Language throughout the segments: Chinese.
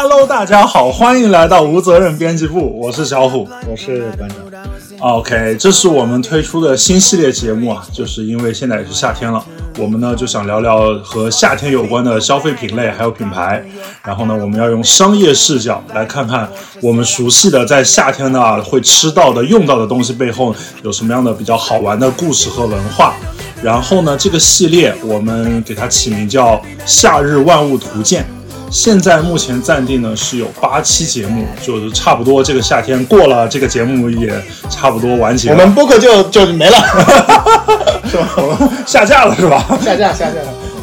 Hello，大家好，欢迎来到无责任编辑部，我是小虎，我是班长。OK，这是我们推出的新系列节目啊，就是因为现在也是夏天了，我们呢就想聊聊和夏天有关的消费品类还有品牌，然后呢，我们要用商业视角来看看我们熟悉的在夏天呢会吃到的、用到的东西背后有什么样的比较好玩的故事和文化。然后呢，这个系列我们给它起名叫《夏日万物图鉴》。现在目前暂定呢是有八期节目，就是差不多这个夏天过了，这个节目也差不多完结。我们播客就就没了，是吧？下架了是吧？下架下架。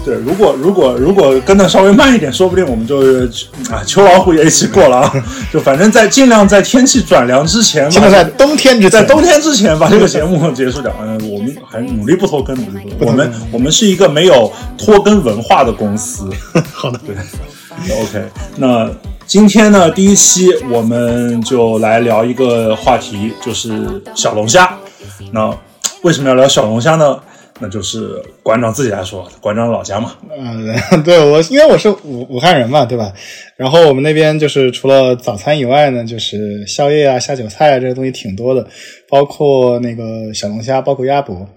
对，如果如果如果跟的稍微慢一点，说不定我们就是啊，秋老虎也一起过了啊。就反正在尽量在天气转凉之前，尽量在冬天之在冬天之前把这个节目结束掉。嗯，我们还努力不拖更，努力不拖。我们我们是一个没有拖更文化的公司。好的，对。OK，那今天呢，第一期我们就来聊一个话题，就是小龙虾。那为什么要聊小龙虾呢？那就是馆长自己来说，馆长老家嘛。嗯，对我，因为我是武武汉人嘛，对吧？然后我们那边就是除了早餐以外呢，就是宵夜啊、下酒菜啊这些东西挺多的，包括那个小龙虾，包括鸭脖。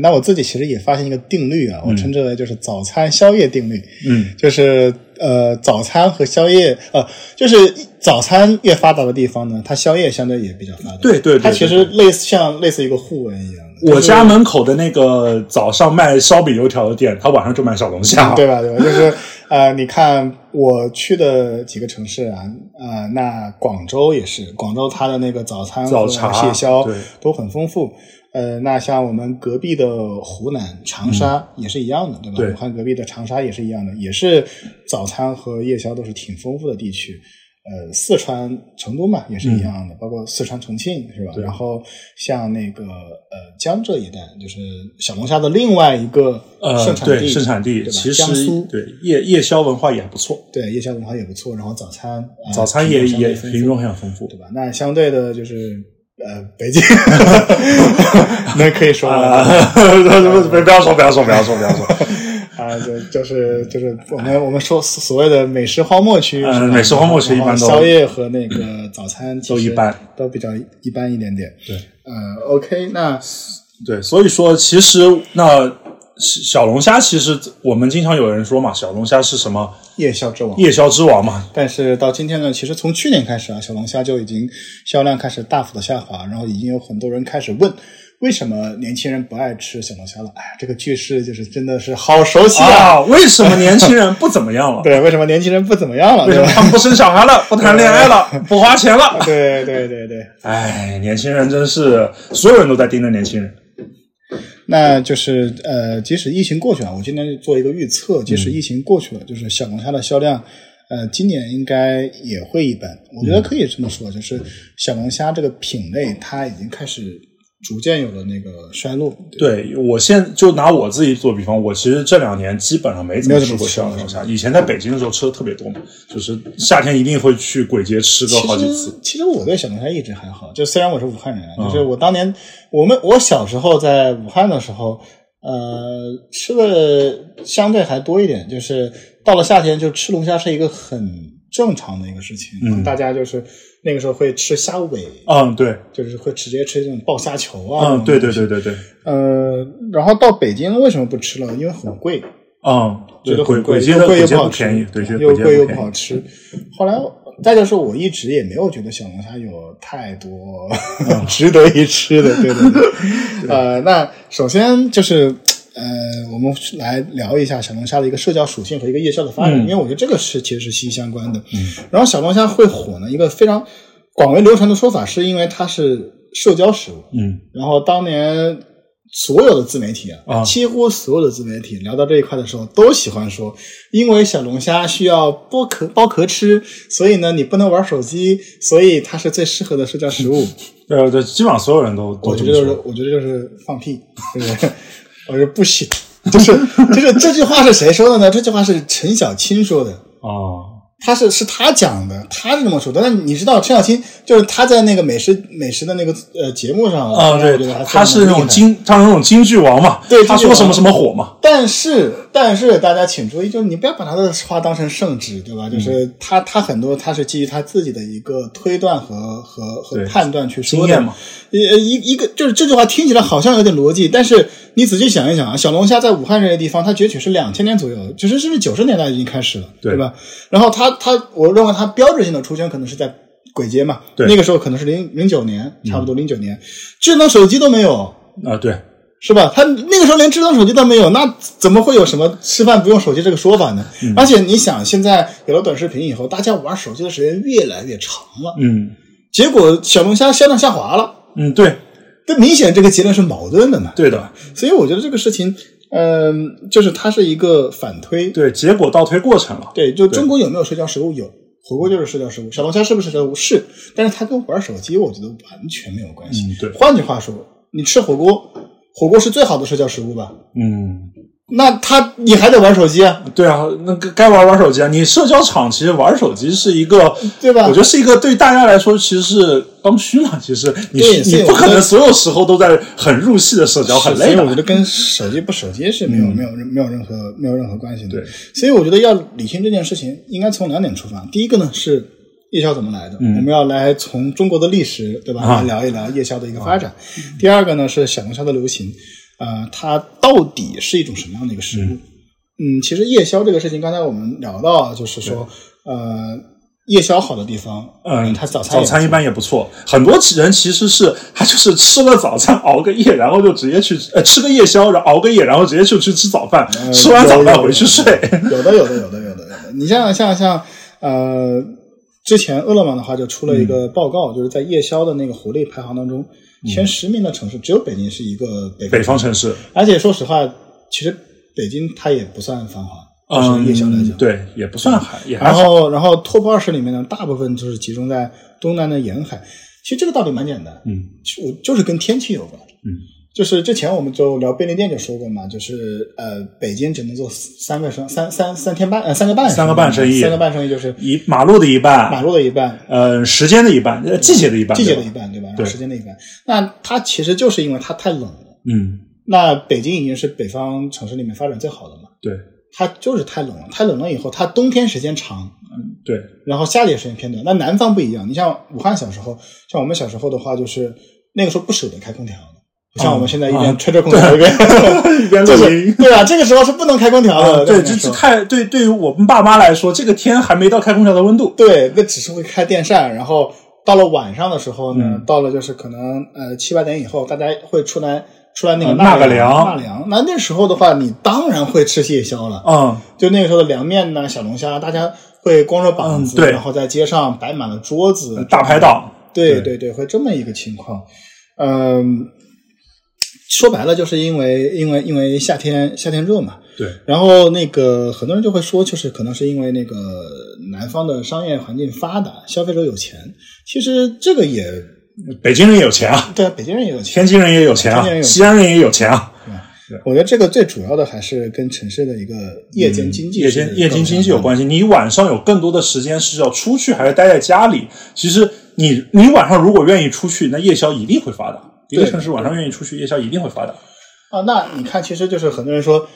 那我自己其实也发现一个定律啊，我称之为就是早餐宵夜定律。嗯，就是呃，早餐和宵夜，呃，就是早餐越发达的地方呢，它宵夜相对也比较发达。对对，它其实类似像类似一个互文一样的。我家门口的那个早上卖烧饼油条的店，他晚上就卖小龙虾，对吧？对吧？就是呃，你看我去的几个城市啊，呃，那广州也是，广州它的那个早餐早茶夜宵都很丰富。呃，那像我们隔壁的湖南长沙也是一样的，对吧？武汉隔壁的长沙也是一样的，也是早餐和夜宵都是挺丰富的地区。呃，四川成都嘛也是一样的，包括四川重庆是吧？然后像那个呃江浙一带，就是小龙虾的另外一个盛产地，盛产地其实江苏对夜夜宵文化也不错，对夜宵文化也不错。然后早餐早餐也也品种很丰富，对吧？那相对的就是。呃，北京，那可以说吗？不要说，不要说，不要说，不要说。啊，就就是就是我们我们说所谓的美食荒漠区，美食荒漠区一般都宵夜和那个早餐都一般，都比较一般一点点。对，嗯，OK，那对，所以说其实那。小龙虾其实我们经常有人说嘛，小龙虾是什么夜宵之王？夜宵之王嘛。但是到今天呢，其实从去年开始啊，小龙虾就已经销量开始大幅的下滑，然后已经有很多人开始问，为什么年轻人不爱吃小龙虾了？哎，这个句式就是真的是好熟悉啊！为什么年轻人不怎么样了？对，为什么年轻人不怎么样了？为什么他们不生小孩了？不谈恋爱了？不花钱了？对对对对，哎，年轻人真是所有人都在盯着年轻人。那就是呃，即使疫情过去了，我今天做一个预测，即使疫情过去了，就是小龙虾的销量，呃，今年应该也会一般。我觉得可以这么说，就是小龙虾这个品类，它已经开始。逐渐有了那个衰落。对我现就拿我自己做比方，我其实这两年基本上没怎么吃过小龙虾。以前在北京的时候吃的特别多嘛，就是夏天一定会去鬼街吃个好几次。其实我对小龙虾一直还好，就虽然我是武汉人，就是我当年我们我小时候在武汉的时候，呃，吃的相对还多一点。就是到了夏天，就吃龙虾是一个很正常的一个事情，嗯，大家就是。那个时候会吃虾尾，嗯，对，就是会直接吃这种爆虾球啊，嗯，对对对对对，呃，然后到北京为什么不吃了？因为很贵，嗯，觉得很贵，又贵又不好吃，对，又贵又不好吃。后来再就是我一直也没有觉得小龙虾有太多 值得一吃的，对对对，呃，那首先就是。呃，我们来聊一下小龙虾的一个社交属性和一个夜宵的发展，因为我觉得这个是其实是息息相关的。嗯，然后小龙虾会火呢，一个非常广为流传的说法，是因为它是社交食物。嗯，然后当年所有的自媒体啊，几乎所有的自媒体聊到这一块的时候，都喜欢说，因为小龙虾需要剥壳剥壳吃，所以呢，你不能玩手机，所以它是最适合的社交食物。对 对，基本上所有人都我觉得就是我觉得就是放屁，对不对？我说不行，就是就是这句话是谁说的呢？这句话是陈小青说的啊。他是是他讲的，他是这么说的。但你知道陈小青就是他在那个美食美食的那个呃节目上啊，对，他他是那种京，他是那种京剧王嘛，对，他说什么什么火嘛。但是但是大家请注意，就是你不要把他的话当成圣旨，对吧？就是他他很多他是基于他自己的一个推断和和和判断去说的嘛。呃一一个就是这句话听起来好像有点逻辑，但是你仔细想一想啊，小龙虾在武汉这个地方，它崛起是两千年左右，其实甚至九十年代已经开始了，对吧？然后它它，我认为他标志性的出圈可能是在鬼街嘛，对那个时候可能是零零九年，差不多零九年，智能手机都没有啊，对，是吧？他那个时候连智能手机都没有，那怎么会有什么吃饭不用手机这个说法呢？而且你想，现在有了短视频以后，大家玩手机的时间越来越长了，嗯，结果小龙虾销量下滑了。嗯，对，这明显这个结论是矛盾的嘛？对的，所以我觉得这个事情，嗯，就是它是一个反推，对，结果倒推过程了。对，就中国有没有社交食物？有，火锅就是社交食物，小龙虾是不是社交食物？是，但是它跟玩手机，我觉得完全没有关系。嗯，对。换句话说，你吃火锅，火锅是最好的社交食物吧？嗯。那他你还得玩手机啊？对啊，那该玩玩手机啊。你社交场其实玩手机是一个，对吧？我觉得是一个对大家来说其实是刚需嘛。其实你你不可能所有时候都在很入戏的社交，很累的。我觉得跟手机不手机是没有没有没有任何没有任何关系的。对，所以我觉得要理清这件事情，应该从两点出发。第一个呢是夜宵怎么来的，我们要来从中国的历史，对吧？来聊一聊夜宵的一个发展。第二个呢是小龙虾的流行。呃，它到底是一种什么样的一个食物？嗯，其实夜宵这个事情，刚才我们聊到，就是说，呃，夜宵好的地方，嗯，它早餐早餐一般也不错。很多人其实是他就是吃了早餐熬个夜，然后就直接去呃吃个夜宵，然后熬个夜，然后直接就去吃早饭，吃完早饭回去睡。有的，有的，有的，有的，有的。你像像像呃，之前饿了么的话就出了一个报告，就是在夜宵的那个活力排行当中。前十名的城市只有北京是一个北北方城市，而且说实话，其实北京它也不算繁华，就是夜宵来讲，对，也不算海。然后，然后 top 二十里面呢，大部分就是集中在东南的沿海。其实这个道理蛮简单，嗯，我就是跟天气有关，嗯。就是之前我们就聊便利店就说过嘛，就是呃，北京只能做三个生三三三天半呃三个半三个半生意，三个半生意就是一马路的一半，马路的一半，呃，时间的一半，呃季节的一半，季节的一半，对吧？对，时间的一半。那它其实就是因为它太冷了，嗯。那北京已经是北方城市里面发展最好的嘛，对。它就是太冷了，太冷了以后，它冬天时间长，嗯，对。然后夏天时间偏短。那南方不一样，你像武汉小时候，像我们小时候的话，就是那个时候不舍得开空调。像我们现在一边吹着空调一边 一边录音，对啊，这个时候是不能开空调的。对，这这太对，对于我们爸妈来说，这个天还没到开空调的温度。对，那只是会开电扇，然后到了晚上的时候呢，到了就是可能呃七八点以后，大家会出来出来那个纳个凉纳凉。那那时候的话，你当然会吃夜宵了。嗯，就那个时候的凉面呢，小龙虾，大家会光着膀子，对，然后在街上摆满了桌子，大排档。对对对，会这么一个情况。嗯。说白了，就是因为因为因为夏天夏天热嘛，对。然后那个很多人就会说，就是可能是因为那个南方的商业环境发达，消费者有钱。其实这个也，北京人也有钱啊，对，北京人也有钱，天津人也有钱啊，西安人也有钱啊。对，我觉得这个最主要的还是跟城市的一个夜间经济、夜间夜间经济有关系。你晚上有更多的时间是要出去，还是待在家里？其实你你晚上如果愿意出去，那夜宵一定会发达。一个城市晚上愿意出去夜宵，一定会发达啊！那你看，其实就是很多人说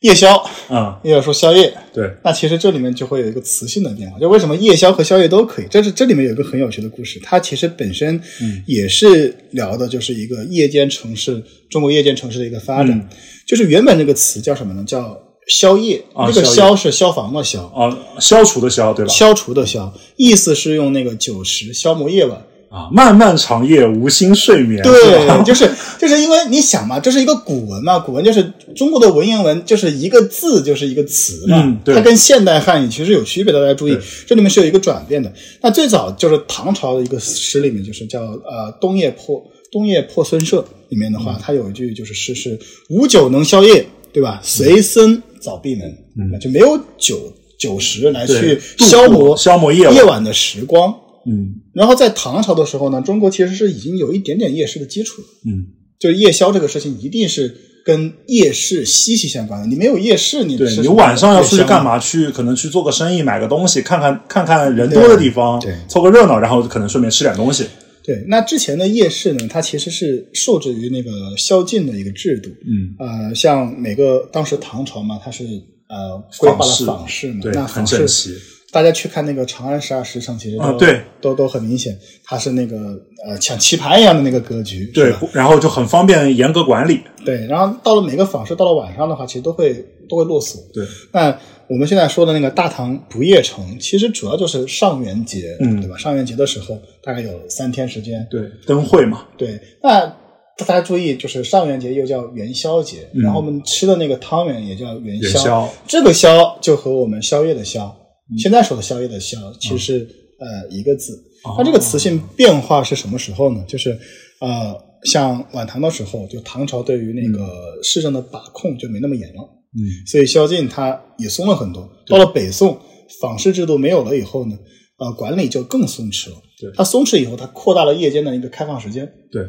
夜宵啊，又要说宵夜，对。那其实这里面就会有一个词性的变化，就为什么夜宵和宵夜都可以？这是这里面有一个很有趣的故事，它其实本身也是聊的就是一个夜间城市，中国夜间城市的一个发展。就是原本这个词叫什么呢？叫宵夜。啊这个宵是消防的消啊，消除的消，对吧？消除的消，意思是用那个酒食消磨夜晚。啊，漫漫长夜无心睡眠。对，就是就是因为你想嘛，这是一个古文嘛，古文就是中国的文言文，就是一个字就是一个词嘛，它跟现代汉语其实有区别的。大家注意，这里面是有一个转变的。那最早就是唐朝的一个诗里面，就是叫呃《冬夜破冬夜破孙社》里面的话，它有一句就是诗是“无酒能消夜”，对吧？随僧早闭门，嗯，就没有酒酒食来去消磨消磨夜夜晚的时光。嗯，然后在唐朝的时候呢，中国其实是已经有一点点夜市的基础了。嗯，就是夜宵这个事情，一定是跟夜市息息相关的。你没有夜市，你对你晚上要出去干嘛？去可能去做个生意，买个东西，看看看看人多的地方，对，凑个热闹，然后可能顺便吃点东西。对，那之前的夜市呢，它其实是受制于那个宵禁的一个制度。嗯，呃，像每个当时唐朝嘛，它是呃规划了坊市嘛，对，那很整齐。大家去看那个《长安十二时辰》，其实啊，对，都都很明显，它是那个呃像棋盘一样的那个格局，对，然后就很方便严格管理。对，然后到了每个坊市，到了晚上的话，其实都会都会落锁。对，那我们现在说的那个大唐不夜城，其实主要就是上元节，嗯，对吧？上元节的时候大概有三天时间，对，灯会嘛。对，那大家注意，就是上元节又叫元宵节，然后我们吃的那个汤圆也叫元宵，这个宵就和我们宵夜的宵。现在说的宵夜的宵，其实是呃一个字。它这个词性变化是什么时候呢？就是呃，像晚唐的时候，就唐朝对于那个市政的把控就没那么严了。嗯，所以宵禁它也松了很多。到了北宋，坊市制度没有了以后呢，呃，管理就更松弛了。对，它松弛以后，它扩大了夜间的一个开放时间。对，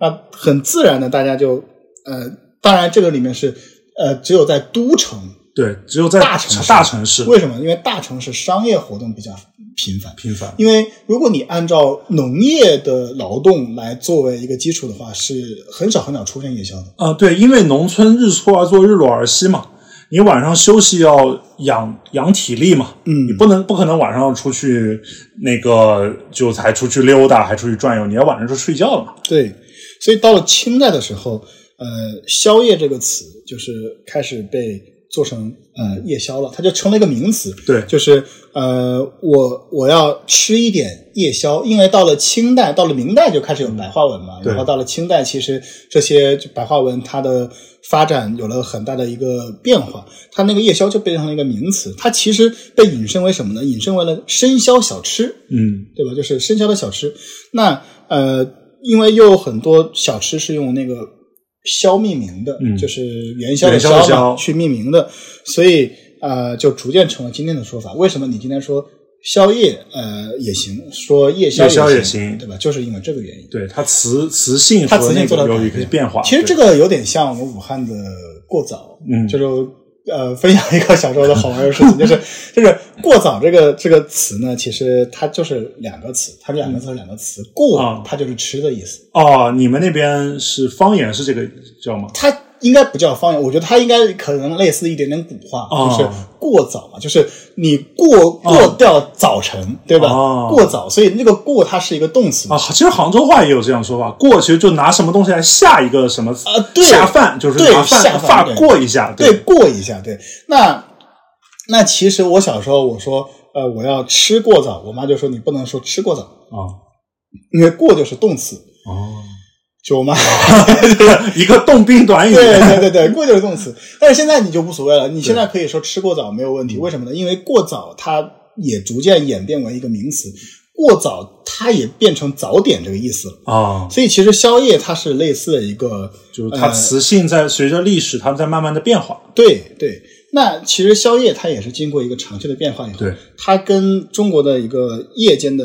那很自然的，大家就呃，当然这个里面是呃，只有在都城。对，只有在大城市大城市，为什么？因为大城市商业活动比较频繁，频繁。因为如果你按照农业的劳动来作为一个基础的话，是很少很少出现夜宵的。啊，对，因为农村日出而作，日落而息嘛，你晚上休息要养养体力嘛，嗯，你不能不可能晚上出去那个就才出去溜达，还出去转悠，你要晚上就睡觉了嘛。对，所以到了清代的时候，呃，宵夜这个词就是开始被。做成呃夜宵了，它就成了一个名词。对，就是呃，我我要吃一点夜宵，因为到了清代，到了明代就开始有白话文嘛。然后到了清代，其实这些白话文它的发展有了很大的一个变化，它那个夜宵就变成了一个名词。它其实被引申为什么呢？引申为了深宵小吃。嗯，对吧？就是深宵的小吃。那呃，因为又有很多小吃是用那个。宵命名的，就是元宵的宵去命名的，所以呃，就逐渐成了今天的说法。为什么你今天说宵夜呃也行，说夜宵也行，对吧？就是因为这个原因。对它词词性，它词性做到有一个变化。其实这个有点像我们武汉的过早，嗯，就是。呃，分享一个小时候的好玩的事情，就是就是“过早”这个这个词呢，其实它就是两个词，它这两个词是两个词，“过”它就是吃的意思。哦，你们那边是方言是这个叫吗？它。应该不叫方言，我觉得它应该可能类似一点点古话，就是过早嘛，就是你过过掉早晨，对吧？过早，所以那个过它是一个动词啊。其实杭州话也有这样说法，过其实就拿什么东西来下一个什么啊？对，下饭就是拿饭饭过一下，对，过一下，对。那那其实我小时候我说呃我要吃过早，我妈就说你不能说吃过早啊，因为过就是动词哦。就嘛，一个动宾短语。对对对对，过就是动词。但是现在你就无所谓了，你现在可以说吃过早没有问题。为什么呢？因为过早它也逐渐演变为一个名词，过早它也变成早点这个意思了啊。所以其实宵夜它是类似的一个，就是它词性在随着历史它在慢慢的变化。对对，那其实宵夜它也是经过一个长期的变化以后，对它跟中国的一个夜间的。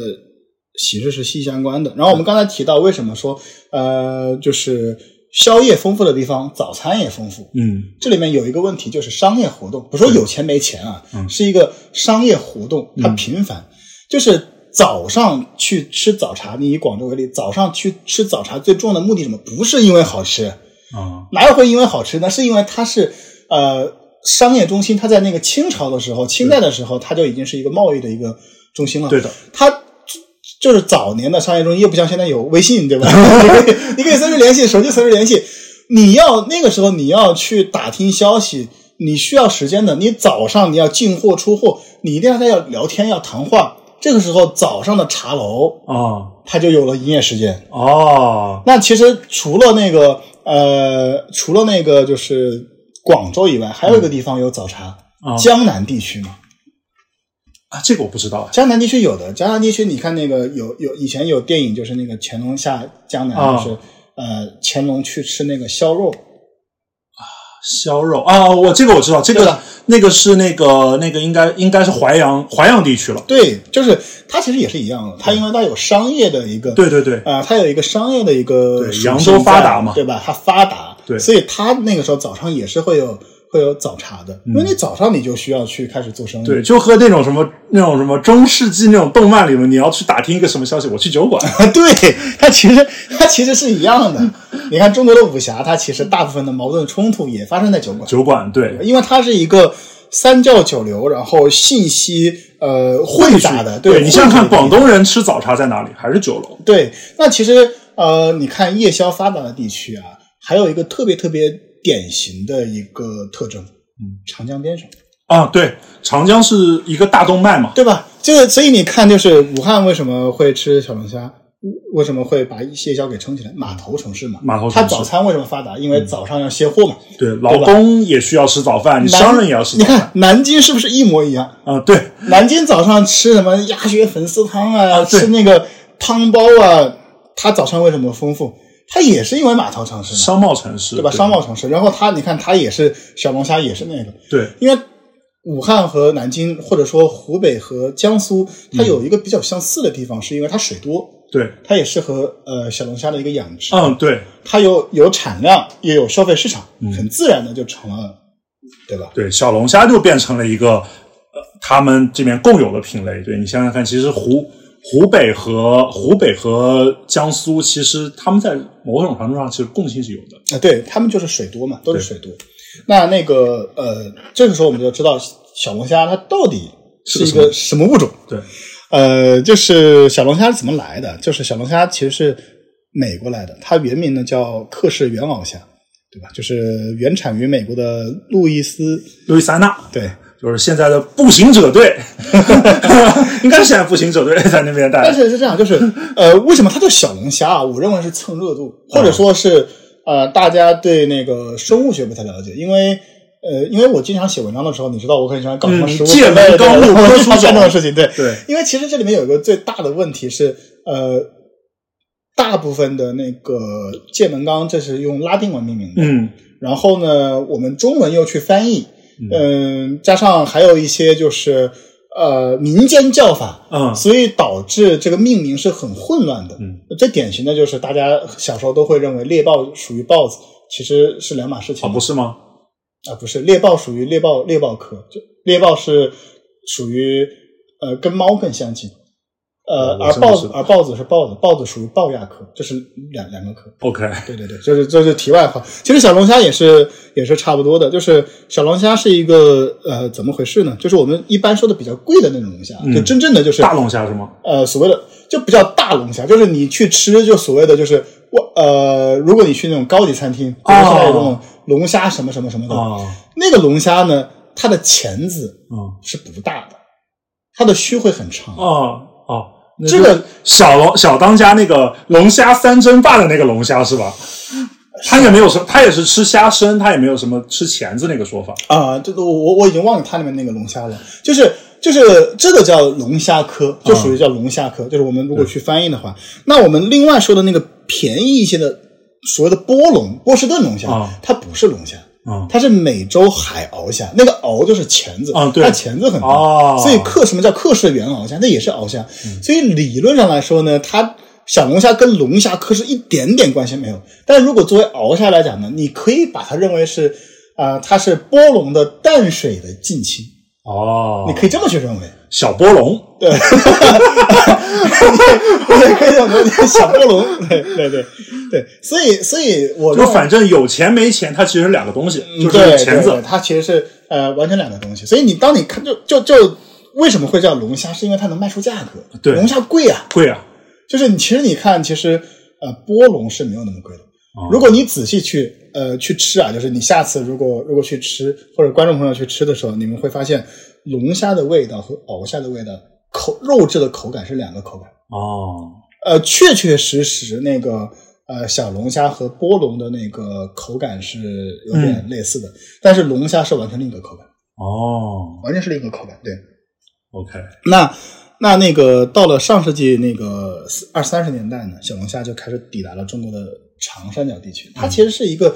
形式是息息相关的。然后我们刚才提到，为什么说呃，就是宵夜丰富的地方，早餐也丰富。嗯，这里面有一个问题，就是商业活动，不是说有钱没钱啊，是一个商业活动它频繁。就是早上去吃早茶，你以广州为例，早上去吃早茶最重要的目的什么？不是因为好吃啊，哪有会因为好吃？呢是因为它是呃商业中心。它在那个清朝的时候，清代的时候，它就已经是一个贸易的一个中心了。对的，它。就是早年的商业中心，又不像现在有微信，对吧？你可以你可以随时联系，手机随时联系。你要那个时候你要去打听消息，你需要时间的。你早上你要进货出货，你一定要在要聊天要谈话。这个时候早上的茶楼啊，它就有了营业时间哦。那其实除了那个呃，除了那个就是广州以外，还有一个地方有早茶，江南地区嘛。啊，这个我不知道。江南地区有的，江南地区你看那个有有以前有电影，就是那个乾隆下江南，就是呃乾隆去吃那个削肉啊，烧肉啊，我这个我知道，这个那个是那个那个应该应该是淮阳淮阳地区了。对，就是它其实也是一样的，它因为它有商业的一个，对对对啊，它有一个商业的一个扬州发达嘛，对吧？它发达，对所以它那个时候早上也是会有会有早茶的，因为你早上你就需要去开始做生意。嗯对，就和那种什么那种什么中世纪那种动漫里面，你要去打听一个什么消息，我去酒馆。对，它其实它其实是一样的。你看中国的武侠，它其实大部分的矛盾冲突也发生在酒馆，酒馆对，因为它是一个三教九流，然后信息呃混杂的。对你想想看，广。东人吃早茶在哪里？还是酒楼？对，那其实呃，你看夜宵发达的地区啊，还有一个特别特别典型的一个特征，嗯，长江边上，啊，对，长江是一个大动脉嘛。对吧？这个，所以你看，就是武汉为什么会吃小龙虾？为什么会把蟹脚给撑起来？码头城市嘛，码头城市它早餐为什么发达？因为早上要卸货嘛。对，劳工也需要吃早饭，你商人也要吃你早饭。看南京是不是一模一样？啊，对，南京早上吃什么鸭血粉丝汤啊，啊吃那个汤包啊，它早餐为什么丰富？它也是因为码头城市，商贸城市，对吧？商贸城市，然后它你看它也是小龙虾也是那个，对，因为武汉和南京或者说湖北和江苏，它有一个比较相似的地方，是因为它水多，对，它也适合呃小龙虾的一个养殖，嗯，对，它有有产量，也有消费市场，嗯。很自然的就成了，对吧？对，小龙虾就变成了一个呃他们这边共有的品类。对你想想看，其实湖湖北和湖北和江苏，其实他们在某种程度上其实共性是有的。啊，对他们就是水多嘛，都是水多。那那个呃，这个时候我们就知道小龙虾它到底是一个什么物种。对，呃，就是小龙虾是怎么来的？就是小龙虾其实是美国来的，它原名呢叫克氏原螯虾，对吧？就是原产于美国的路易斯，路易斯安那对，就是现在的步行者队，应该是现在步行者队 在那边带但。是是这样，就是 呃，为什么它叫小龙虾啊？我认为是蹭热度，或者说是呃，大家对那个生物学不太了解，因为呃，因为我经常写文章的时候，你知道我很喜欢搞什么食物嗯界门对对纲目对我科属经常干这种种事情，对。对，因为其实这里面有一个最大的问题是，呃，大部分的那个界门纲这是用拉丁文命名的，嗯，然后呢，我们中文又去翻译，嗯，加上还有一些就是呃民间叫法，嗯所以导致这个命名是很混乱的。嗯，最典型的就是大家小时候都会认为猎豹属于豹子，其实是两码事情啊，不是吗？啊，不是猎豹属于猎豹猎豹科，就猎豹是属于呃跟猫更相近。呃，而豹子而豹子是豹子，豹子属于豹亚科，这是两两个科。OK，对对对，就是这是题外话。其实小龙虾也是也是差不多的，就是小龙虾是一个呃怎么回事呢？就是我们一般说的比较贵的那种龙虾，就真正的就是嗯大龙虾是吗？呃所谓的就比较大龙虾，就是你去吃就所谓的就是我呃，如果你去那种高级餐厅，比如说现在有这种龙虾什么什么什么的，哦，那个龙虾呢，它的钳子嗯，是不大的，它的须会很长。啊这个小龙小当家那个龙虾三蒸霸的那个龙虾是吧？他也没有什么，他也是吃虾身，他也没有什么吃钳子那个说法。啊，这个我我我已经忘了它里面那个龙虾了，就是就是这个叫龙虾科，就属于叫龙虾科，就是我们如果去翻译的话，那我们另外说的那个便宜一些的所谓的波龙波士顿龙虾，啊它不是龙虾。嗯。它是美洲海鳌虾，那个鳌就是钳子，啊对。它钳子很大，哦所以克什么叫克氏原鳌虾？那也是鳌虾，所以理论上来说呢，它小龙虾跟龙虾克是一点点关系没有。但如果作为鳌虾来讲呢，你可以把它认为是啊、它是波龙的淡水的近亲，哦，你可以这么去认为。小波龙，对，你也可以这么理解小波龙，对对对对，所以所以我就反正有钱没钱，它其实是两个东西，就是钳子。它其实是呃完全两个东西。所以你当你看就就就为什么会叫龙虾，是因为它能卖出价格。对龙虾贵啊，贵啊，就是你其实你看，其实呃波龙是没有那么贵的。哦。如果你仔细去呃去吃啊，就是你下次如果如果去吃或者观众朋友去吃的时候，你们会发现龙虾的味道和鳌虾的味道口肉质的口感是两个口感。哦，呃，确确实实那个呃小龙虾和波龙的那个口感是有点类似的，但是龙虾是完全另一个口感，哦。完全是另一个口感。对，，OK，那那那个到了上世纪那个二三十年代呢，小龙虾就开始抵达了中国的长三角地区。它其实是一个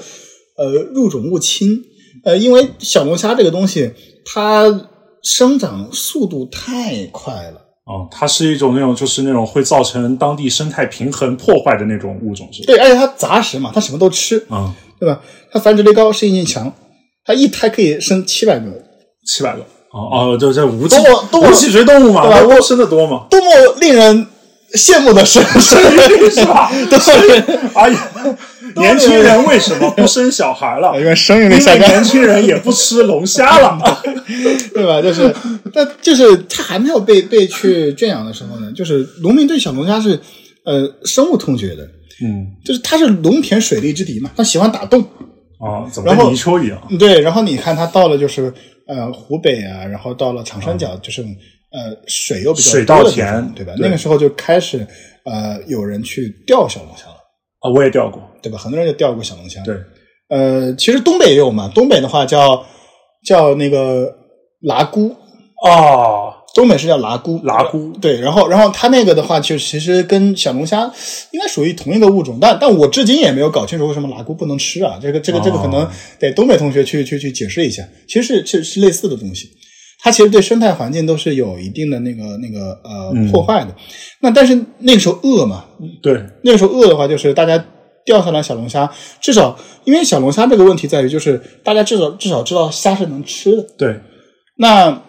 呃入种入侵，呃，因为小龙虾这个东西它生长速度太快了。哦，它是一种那种就是那种会造成当地生态平衡破坏的那种物种，是吧？对，而且它杂食嘛，它什么都吃。嗯，对吧？它繁殖力高，适应性强，它一胎可以生七百个，七百个。哦哦，就这无多么多么无脊椎动物嘛，对吧我生的多嘛，多么令人羡慕的生生育率是吧？对，哎呀，年轻人为什么不生小孩了？因为生育率下降年。轻人也不吃龙虾了。对吧？就是，但就是他还没有被被去圈养的时候呢，就是农民对小龙虾是呃深恶痛绝的，嗯，就是它是农田水利之敌嘛，它喜欢打洞，啊，怎么然后跟泥鳅一样？对，然后你看它到了就是呃湖北啊，然后到了长三角，就是呃水又比较水稻田对吧？对那个时候就开始呃有人去钓小龙虾了，啊，我也钓过。对吧？很多人就钓过小龙虾。对，呃，其实东北也有嘛，东北的话叫叫那个拉姑，哦，东北是叫拉姑，拉姑对，然后然后它那个的话，就其实跟小龙虾应该属于同一个物种，但但我至今也没有搞清楚为什么拉姑不能吃啊？这个这个这个可能哦得东北同学去去去解释一下。其实是是是类似的东西，它其实对生态环境都是有一定的那个那个呃嗯破坏的。那但是那个时候饿嘛，对，那个时候饿的话，就是大家钓上来小龙虾，至少因为小龙虾这个问题在于，就是大家至少至少知道虾是能吃的。对，那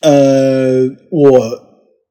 呃，我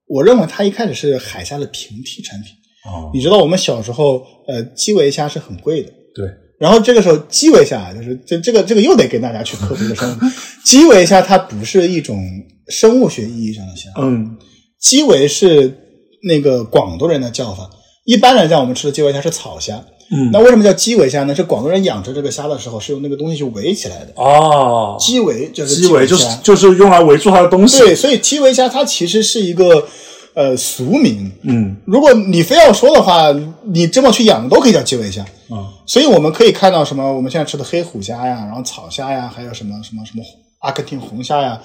我认为它一开始是海虾的平替产品。哦，你知道我们小时候呃基围虾是很贵的，对，然后这个时候基围虾啊就是这这个这个又得给大家去科普一个生物，基围虾它不是一种生物学意义上的虾，嗯，基围是那个广东人的叫法。一般来讲，我们吃的基围虾是草虾。嗯那为什么叫基围虾呢？是广东人养殖这个虾的时候是用那个东西去围起来的。哦，基围就是基围就是就是用来围住它的东西。对，所以基围虾它其实是一个呃俗名。嗯如果你非要说的话，你这么去养都可以叫基围虾。啊，所以我们可以看到什么？我们现在吃的黑虎虾呀，然后草虾呀，还有什么什么什么阿根廷红虾呀，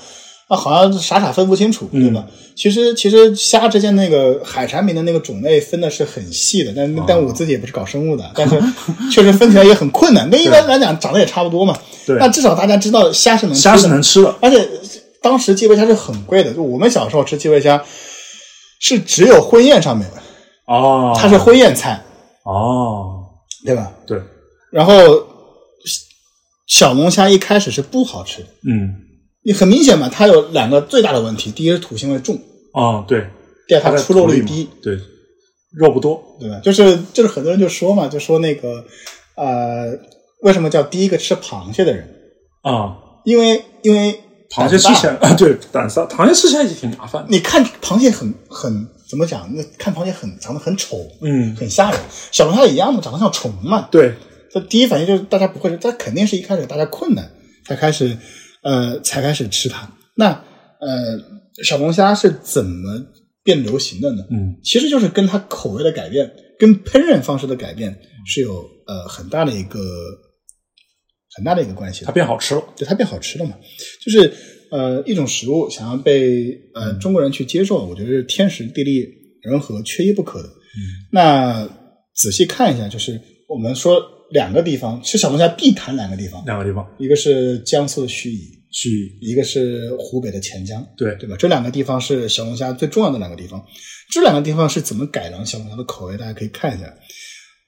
啊，好像傻傻分不清楚，对吧？其实其实虾之间那个海产品的那个种类分的是很细的，但但我自己也不是搞生物的，但是 确实分起来也很困难。跟一般来讲长得也差不多嘛。对那至少大家知道虾是能虾是能吃的。而且当时基围虾是很贵的，就我们小时候吃基围虾是只有婚宴上面的，哦，它是婚宴菜，哦，对吧？对，然后小龙虾一开始是不好吃的，嗯，你很明显嘛，它有两个最大的问题，第一是土腥味重，哦，对，第二它出肉率低，，对，肉不多。对吧？就是就是很多人就说嘛，就说那个呃，为什么叫第一个吃螃蟹的人？啊，因为因为螃蟹吃起来啊，对，胆子大，螃蟹吃起来也挺麻烦。你看螃蟹很很怎么讲？那看螃蟹很长得很丑，嗯，很吓人。小龙虾也一样嘛，长得像虫嘛。对，这第一反应就是大家不会，它肯定是一开始大家困难才开始呃才开始吃它。那呃小龙虾是怎么变流行的呢？嗯，其实就是跟它口味的改变，跟烹饪方式的改变是有呃很大的一个很大的一个关系它。变好吃了。对它变好吃了嘛，就是呃一种食物想要被呃中国人去接受，我觉得是天时地利人和缺一不可的。嗯，那仔细看一下，就是我们说两个地方吃小龙虾必谈两个地方，两个地方，一个是江苏的盱眙，盱眙一个是湖北的潜江，对对吧？这两个地方是小龙虾最重要的两个地方。这两个地方是怎么改良小龙虾的口味？大家可以看一下。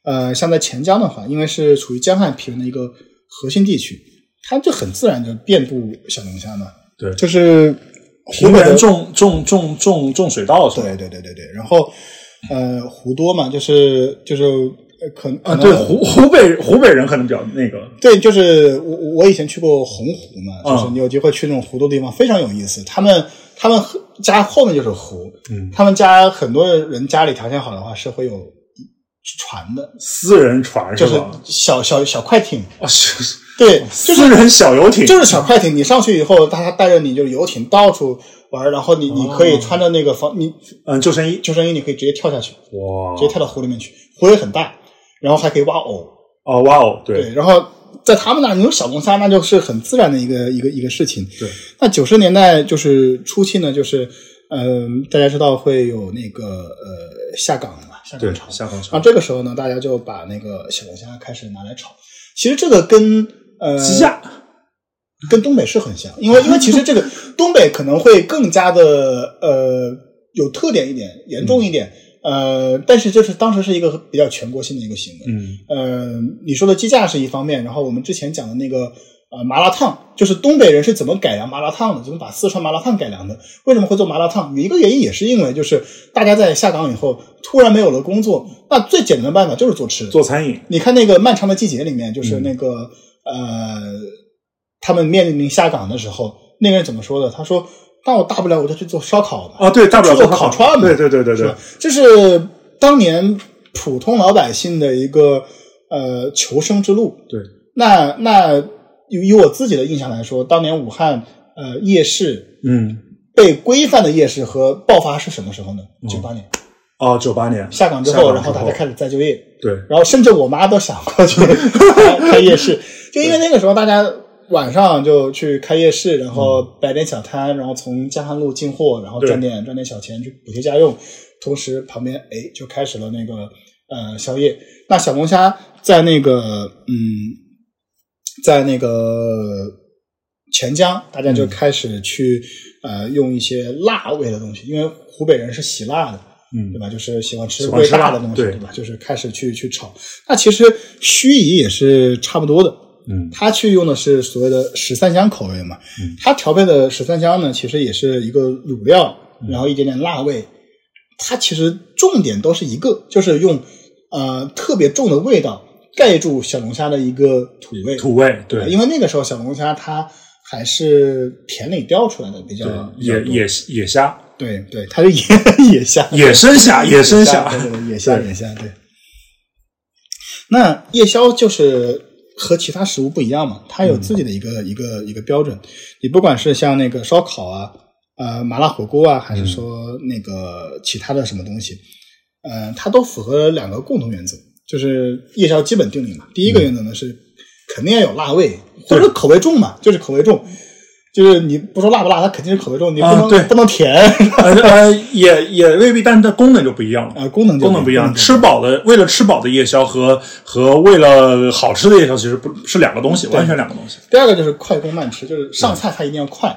呃，像在潜江的话，因为是处于江汉平原的一个核心地区，它就很自然就遍布小龙虾嘛。对就是湖北人种种种种种水稻是吧？对对对对对。然后呃，湖多嘛，就是就是呃可可啊，能对湖湖北湖北人可能比较那个，对，就是我我以前去过洪湖嘛，嗯就是你有机会去那种湖多地方，非常有意思。他们他们家后面就是湖，嗯，他们家很多人家里条件好的话是会有船的，私人船就是？小小小快艇，啊，是是。对，就是私人小游艇，就是小快艇。你上去以后，大家带着你就是游艇到处玩，然后你你可以穿着那个防你嗯救生衣，救生衣，你可以直接跳下去，哇。直接跳到湖里面去，湖也很大，然后还可以挖藕。哦挖藕，对。对，然后在他们那儿，你有小龙虾，那就是很自然的一个一个一个事情。对，那九十年代就是初期呢，就是嗯、大家知道会有那个呃下岗嘛，下对岗潮。下锅炒然后这个时候呢，大家就把那个小龙虾开始拿来炒。其实这个跟呃鸡架跟东北是很像，因为因为其实这个 东北可能会更加的呃有特点一点，严重一点。呃，但是就是当时是一个比较全国性的一个行为。嗯呃，你说的鸡架是一方面，然后我们之前讲的那个呃麻辣烫，就是东北人是怎么改良麻辣烫的，怎么把四川麻辣烫改良的？为什么会做麻辣烫？有一个原因也是因为就是大家在下岗以后突然没有了工作，那最简单的办法就是做吃的。做餐饮，你看那个漫长的季节里面，嗯就是那个、呃，他们面临下岗的时候，那个人怎么说的？他说：“那我大不了我就去做烧烤嘛。”啊，对，大不了做做烤串嘛对对对对对是吧，？这是当年普通老百姓的一个呃求生之路。对，那那以以我自己的印象来说，当年武汉呃夜市嗯，被规范的夜市和爆发是什么时候呢？九八年。哦，九八年下岗之后，然后大家开始再就业，对，然后甚至我妈都想过去开 开夜市，就因为那个时候大家。晚上就去开夜市，然后摆点小摊，然后从江汉路进货，然后赚点赚点小钱去补贴家用，同时旁边哎就开始了那个呃宵夜。那小龙虾在那个嗯，在那个钱江，大家就开始去、呃用一些辣味的东西，因为湖北人是喜辣的，嗯。对吧？就是喜欢吃喜欢吃辣的东西，对。对吧？就是开始去去炒。那其实盱眙也是差不多的，嗯。他去用的是所谓的十三香口味嘛，嗯。他调配的十三香呢，其实也是一个卤料，嗯。然后一点点辣味，它其实重点都是一个，就是用呃特别重的味道盖住小龙虾的一个土味，土味，对，因为那个时候小龙虾它还是田里钓出来的，比较野野野虾，对对，它是野 野 虾，野生虾，野生虾，对野虾野虾对。那夜宵就是和其他食物不一样嘛，它有自己的一个、一个一个标准。你不管是像那个烧烤啊、呃麻辣火锅啊，还是说那个其他的什么东西，呃，它都符合两个共同原则，就是夜宵基本定理嘛。第一个原则呢是肯定要有辣味，或者口味重嘛，就是口味重。就是你不说辣不辣，它肯定是口味重，你不能、啊对不能甜，呃呃，也也未必，但是它功能就不一样了。啊，功能就功能不一样，吃饱的为了吃饱的夜宵和和为了好吃的夜宵其实不是两个东西，完全两个东西。第二个就是快攻慢吃，就是上菜它一定要快，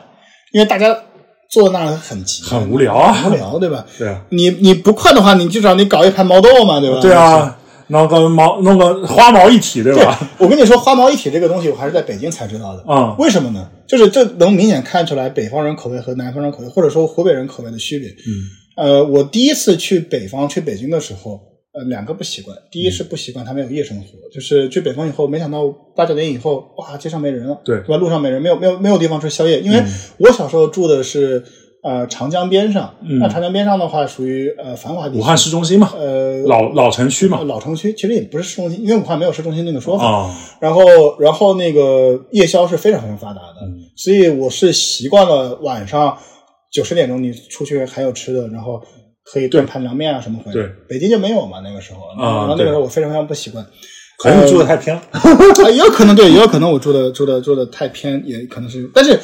因为大家坐在那儿很急，很无聊无聊，对吧？对啊，你你不快的话，你至少你搞一盘毛豆嘛，对吧？对啊，弄个毛弄个花毛一体，对对吧？，我跟你说，花毛一体这个东西，我还是在北京才知道的。嗯为什么呢？就是这能明显看出来北方人口味和南方人口味，或者说湖北人口味的区别。嗯，呃，我第一次去北方去北京的时候，呃，两个不习惯。第一嗯是不习惯他们有夜生活，就是去北方以后，没想到八九点以后，哇，街上没人了，对对吧？路上没人，没有没有没有地方吃宵夜。因为我小时候住的是呃长江边上，嗯那长江边上的话属于呃繁华地区，武汉市中心嘛，呃老老城区嘛。老城区，其实也不是市中心，因为武汉没有市中心那个说法。啊，然后，然后那个夜宵是非常非常发达的，嗯所以我是习惯了晚上九十点钟你出去还有吃的，然后可以炖盘凉面啊什么回来。对，北京就没有嘛那个时候，啊然后那个时候我非常非常不习惯。可能你住的太偏了。啊，也有可能对，也有可能我住的住的住的太偏，也可能是，但是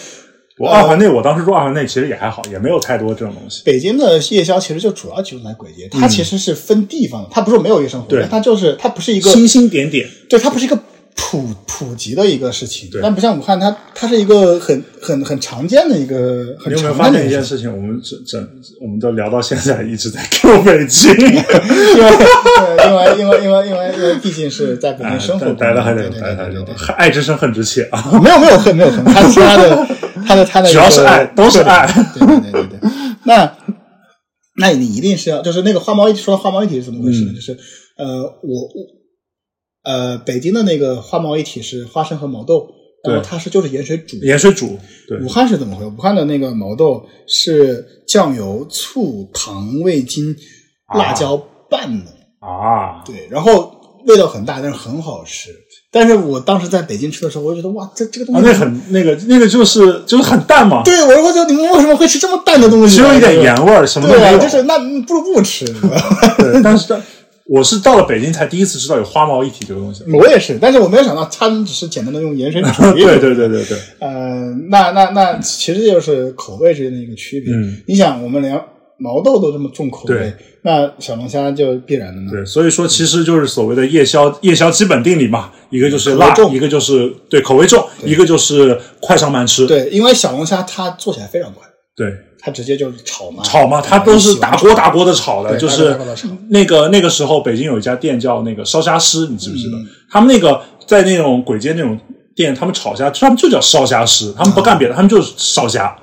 我二环内，我当时住二环内，其实也还好，也没有太多这种东西。北京的夜宵其实就主要集中在簋街，它其实是分地方的，它不是没有夜生活，它就是它不是一个星星点点，对，它不是一个普普及的一个事情，对但不像武汉，它它是一个很很很常见的一个很你有没有常发现一件见的一个事情。事情？我们整整，我们都聊到现在，一直在 Q 北京，因为对因为因为因为因为因为毕竟是在北京生活过，待了很久，对对待了很久对对对，爱之深，恨之切啊！对，没有没有恨没有恨，他他的他的他的主要是爱都是爱对对对对对。那那你一定是要就是那个花猫一体说到花猫一体是怎么回事呢？嗯就是呃我我呃北京的那个花猫一体是花生和毛豆，然后它是就是盐水煮。盐水煮，对武汉是怎么回事？武汉的那个毛豆是酱油、醋、糖、味精、辣椒拌的，啊，对，然后味道很大，但是很好吃。但是我当时在北京吃的时候，我就觉得哇，这这个东啊，西那很那个那个就是就是很淡嘛，对，我我觉得你们为什么会吃这么淡的东西？只有一点盐味儿，什么都对啊，没有。就是那不如不吃。对，但是我是到了北京才第一次知道有花毛一体这个东西。我也是，但是我没有想到他们只是简单的用盐水煮。对对对对对，呃，那那那其实就是口味之间的一个区别。嗯，你想，我们连毛豆都这么重口味对，那小龙虾就必然的呢。对，所以说其实就是所谓的夜宵夜宵基本定理嘛，一个就是辣，重一个就是对口味重，一个就是快上慢吃。对，因为小龙虾它做起来非常快，对它直接就是炒嘛，炒嘛，它都是大锅大锅的炒的，就是那个那个时候北京有一家店叫那个烧虾师，你知不知道？嗯他们那个在那种鬼街那种店，他们炒虾，他们就叫烧虾师，他们不干别的，他们就是烧虾。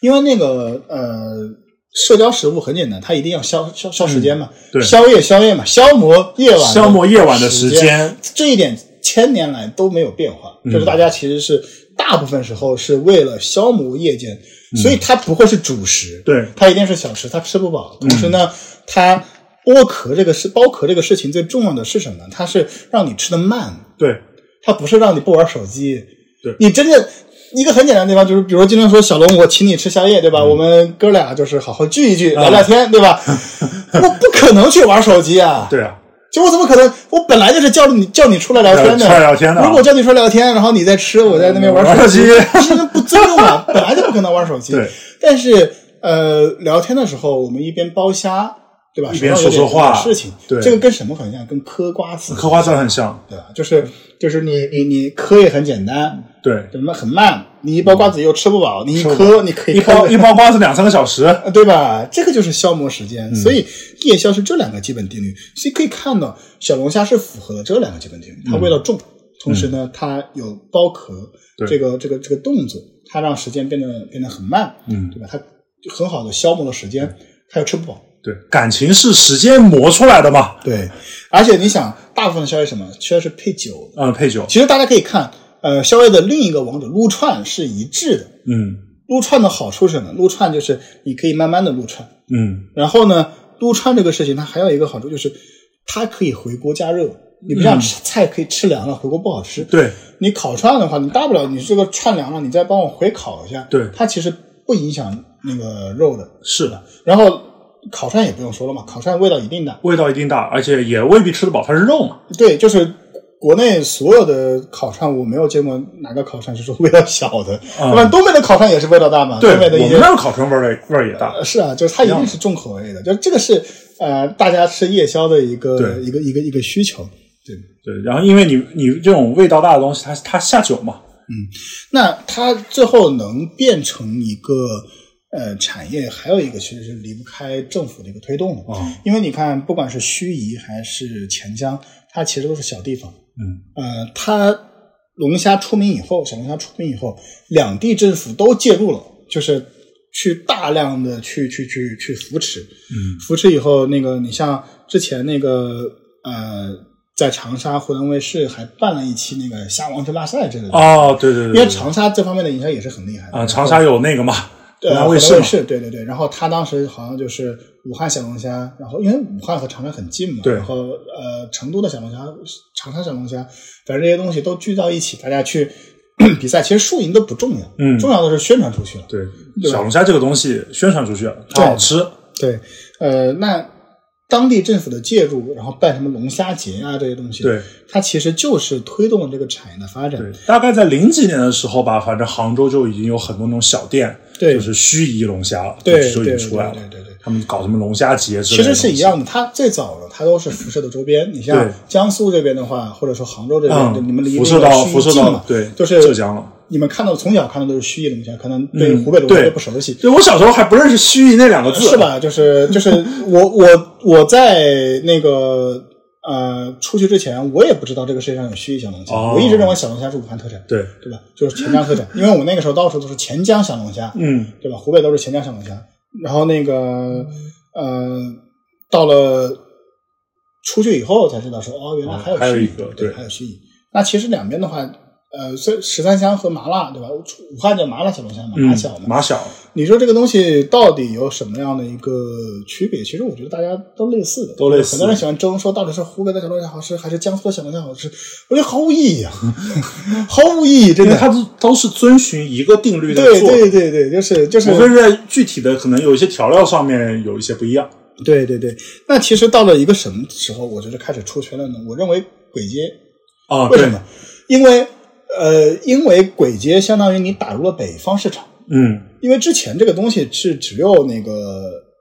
因为那个呃，社交食物很简单，它一定要消消消时间嘛，嗯对宵夜宵夜嘛，消磨夜晚消磨夜晚的时时间，这一点千年来都没有变化，嗯就是大家其实是大部分时候是为了消磨夜间，所以它不会是主食，嗯对它一定是小食，它吃不饱。同时呢，它剥壳这个事，剥壳这个事情最重要的是什么？它是让你吃的慢，对它不是让你不玩手机。对你真正一个很简单的地方就是，比如今天说小龙，我请你吃宵夜，对吧？我们哥俩就是好好聚一聚，聊聊天，对吧？我不可能去玩手机啊。对啊，就我怎么可能？我本来就是叫你叫你出来聊天的，出来聊天的如果叫你出来聊天，然后你在吃，我在那边玩手机，玩是不尊重啊！本来就不可能玩手机。对。但是呃，聊天的时候，我们一边剥虾，对吧？一边说说话事情。对这个跟什么很像？跟嗑瓜子。嗑瓜子很像，对吧？就是就是你你你嗑也很简单，对，怎么很慢？你一包瓜子又吃不饱，你一吃不嗑你可以一包一包瓜子两三个小时，呃对吧？这个就是消磨时间，嗯所以夜宵是这两个基本定律。所以可以看到，小龙虾是符合了这两个基本定律。它味道重，同时呢，它有剥壳嗯这个这个这个动作，它让时间变得变得很慢，嗯对吧？它很好的消磨了时间，它又吃不饱。对，感情是时间磨出来的嘛，对，而且你想，大部分的宵夜什么？宵夜是配酒啊。嗯，配酒，其实大家可以看，呃，宵夜的另一个王者撸串是一致的。嗯撸串的好处是什么？撸串就是你可以慢慢的撸串，嗯，然后呢，撸串这个事情它还有一个好处就是它可以回锅加热。你不像吃菜可以吃凉了，回锅不好吃。对你烤串的话，你大不了你这个串凉了，你再帮我回烤一下。对它其实不影响那个肉的。是的，然后烤串也不用说了嘛，烤串味道一定大。味道一定大，而且也未必吃得饱，它是肉嘛，对，就是国内所有的烤串，我没有见过哪个烤串是说味道小的。嗯对吧？东北的烤串也是味道大嘛，对，东北的一些我们那儿烤串味儿味儿也大，呃是啊，就是它一定是重口味的，就这个是呃大家吃夜宵的一个一个一个一个需求。对，对，然后因为你你这种味道大的东西，它它下酒嘛，嗯那它最后能变成一个呃产业，还有一个其实是离不开政府的一个推动的。嗯因为你看，不管是盱眙还是钱江，它其实都是小地方。嗯呃，它龙虾出名以后，小龙虾出名以后，两地政府都介入了，就是去大量的去去去去扶持。嗯扶持以后，那个你像之前那个呃，在长沙湖南卫视还办了一期那个虾王争霸赛之类的。哦，对对对，因为长沙这方面的营销也是很厉害的啊，长沙有那个嘛，湖对南卫视嘛，视，对对对。然后他当时好像就是武汉小龙虾，然后因为武汉和长沙很近嘛，对然后呃成都的小龙虾、长沙小龙虾，反正这些东西都聚到一起，大家去 比赛。其实输赢都不重要，嗯重要的是宣传出去了。对，对小龙虾这个东西宣传出去，它好吃，对，呃，那当地政府的介入，然后办什么龙虾节啊这些东西，对，它其实就是推动了这个产业的发展。对，大概在零几年的时候吧，反正杭州就已经有很多那种小店，对就是盱眙龙虾，对就已经出来了，对对对对他们搞什么龙虾节之类的其，实是一样的，它最早的它都是辐射的周边。你像江苏这边的话，或者说杭州这边，嗯，你们离辐射到那个辐射到嘛，对，就是浙江了。你们看到从小看到都是盱眙龙虾，可能对嗯湖北龙虾对都不熟悉。对我小时候还不认识盱眙那两个字，是？吧？就是就是我我我在那个呃出去之前，我也不知道这个世界上有盱眙小龙虾，哦我一直认为小龙虾是武汉特产，对，对吧？就是潜江特产，因为我那个时候到处都是潜江小龙虾，嗯，对吧？湖北都是潜江小龙虾，然后那个呃到了出去以后才知道说哦，原来还有哦还有盱眙一个对还有盱眙。那其实两边的话，呃，虽十三香和麻辣，对吧？武汉叫麻辣小龙虾嘛，麻嗯小嘛，马小，你说这个东西到底有什么样的一个区别？其实我觉得大家都类似的，都类似很多人喜欢争说到底是湖北的小龙虾好吃，还是江苏的小龙虾好吃？我觉得毫无意义啊，毫无意义，真的。它都都是遵循一个定律在对对对对，就是就是无非是在具体的可能有一些调料上面有一些不一样。对对对。那其实到了一个什么时候，我觉得开始出圈了呢？我认为鬼街，啊，对为什么？因为呃，因为鬼街相当于你打入了北方市场。嗯，因为之前这个东西是只有那个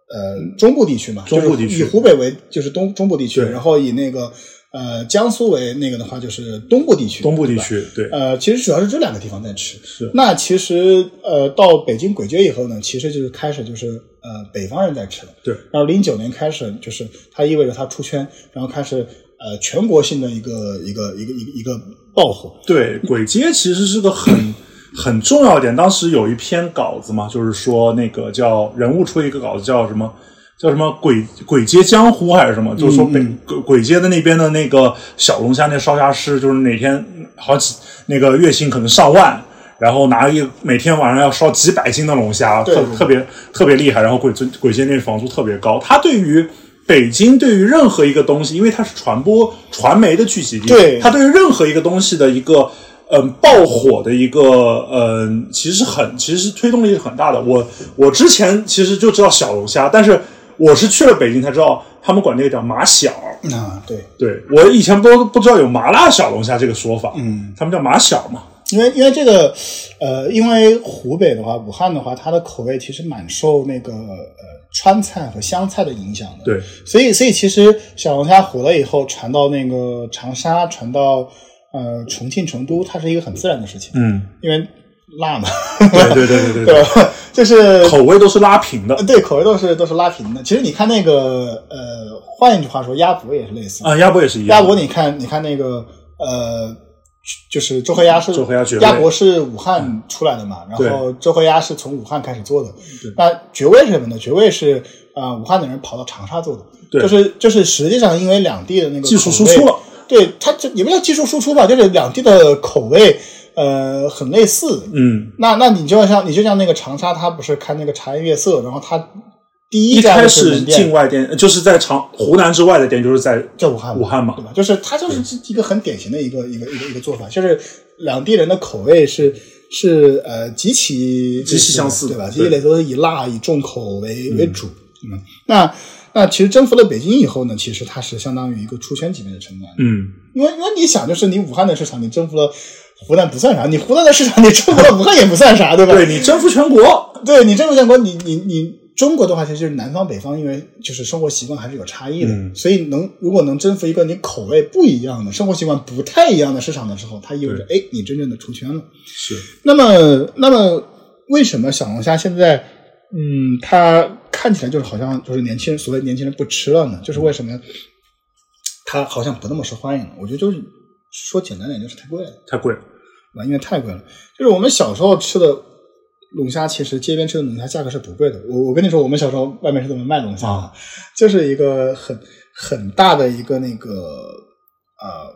呃中部地区嘛，中部地区就是以湖北为就是东中部地区，对然后以那个呃，江苏为那个的话就是东部地区，东部地区对，呃，其实主要是这两个地方在吃。是那其实呃，到北京鬼街以后呢，其实就是开始就是呃北方人在吃了。对，然后零九年开始，就是它意味着它出圈，然后开始呃全国性的一个一个一个一个一个爆火。对，鬼街其实是个很很重要一点。当时有一篇稿子嘛，就是说那个叫人物出一个稿子叫什么？叫什么鬼鬼街江湖还是什么？就是说北鬼鬼街的那边的那个小龙虾那烧虾师，就是哪天好几那个月薪可能上万，然后拿一每天晚上要烧几百斤的龙虾，特特别特别厉害。然后鬼鬼街那房租特别高。他对于北京对于任何一个东西，因为它是传播传媒的聚集地，对它对于任何一个东西的一个嗯爆火的一个嗯，其实很其实是推动力是很大的。我我之前其实就知道小龙虾，但是。我是去了北京才知道，他们管那个叫麻小啊，对对，我以前不不知道有麻辣小龙虾这个说法，嗯，他们叫麻小嘛，因为因为这个，呃，因为湖北的话，武汉的话，它的口味其实蛮受那个呃川菜和湘菜的影响的，对，所以所以其实小龙虾火了以后，传到那个长沙，传到呃重庆、成都，它是一个很自然的事情，嗯，因为辣嘛，对对对对对吧？就是口味都是拉平的，对，口味都是都是拉平的。其实你看那个呃，换一句话说，鸭脖也是类似啊，鸭脖也是一样。鸭脖你看，你看那个呃，就是周黑鸭是周黑鸭鸭脖是武汉出来的嘛，然后周黑鸭是从武汉开始做的。那绝味是什么呢？绝味是啊，武汉的人跑到长沙做的，就是就是实际上因为两地的那个技术输出了，对它这也不叫技术输出吧，就是两地的口味。呃，很类似，嗯，那那你就像你就像那个长沙，它不是开那个茶颜悦色，然后它第一家是境外店，就是在长湖南之外的店，就是在在武汉，武汉嘛，对吧？就是它就是一个很典型的一个一个一个一个做法，就是两地人的口味是是呃极其极其相似，对吧？极其类都是以辣以重口为为主，嗯，那那其实征服了北京以后呢，其实它是相当于一个出圈级别的成功，嗯，因为因为你想，就是你武汉的市场，你征服了。湖南不算啥，你湖南的市场你征服了武汉也不算啥，对吧？对你征服全国，对你征服全国，你你你中国的话其实就是南方北方，因为就是生活习惯还是有差异的，所以能如果能征服一个你口味不一样的、生活习惯不太一样的市场的时候，它意味着哎，你真正的出圈了。是。那么，那么为什么小龙虾现在嗯，它看起来就是好像就是年轻人所谓年轻人不吃了呢？就是为什么它好像不那么受欢迎了？我觉得就是。说简单点就是太贵了，太贵了，因为太贵了。就是我们小时候吃的龙虾，其实街边吃的龙虾价格是不贵的。我我跟你说，我们小时候外面是怎么卖龙虾的？就是一个很很大的一个那个呃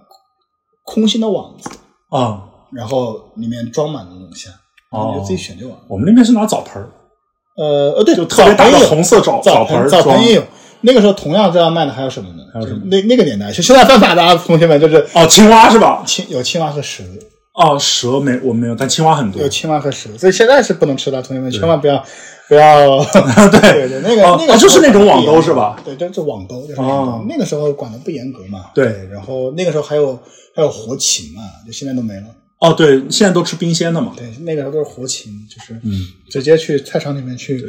空心的网子啊，然后里面装满了龙虾，你就自己选就完了。我们那边是拿澡盆儿，呃呃，对，就特别大的红色澡澡盆，澡盆也有。那个时候同样这样卖的还有什么呢？还有什么？那那个年代，就现在犯法的啊，同学们就是哦，青蛙是吧？青有青蛙和蛇。哦，蛇没我没有，但青蛙很多。有青蛙和蛇，所以现在是不能吃的，同学们千万不要不要。对对对，那个那个就是那种网兜是吧？对，就是网兜，就是哦。那个时候管的不严格嘛。对，然后那个时候还有还有活禽嘛，就现在都没了。哦，对，现在都吃冰鲜的嘛。对，那个时候都是活禽，就是嗯，直接去菜场里面去。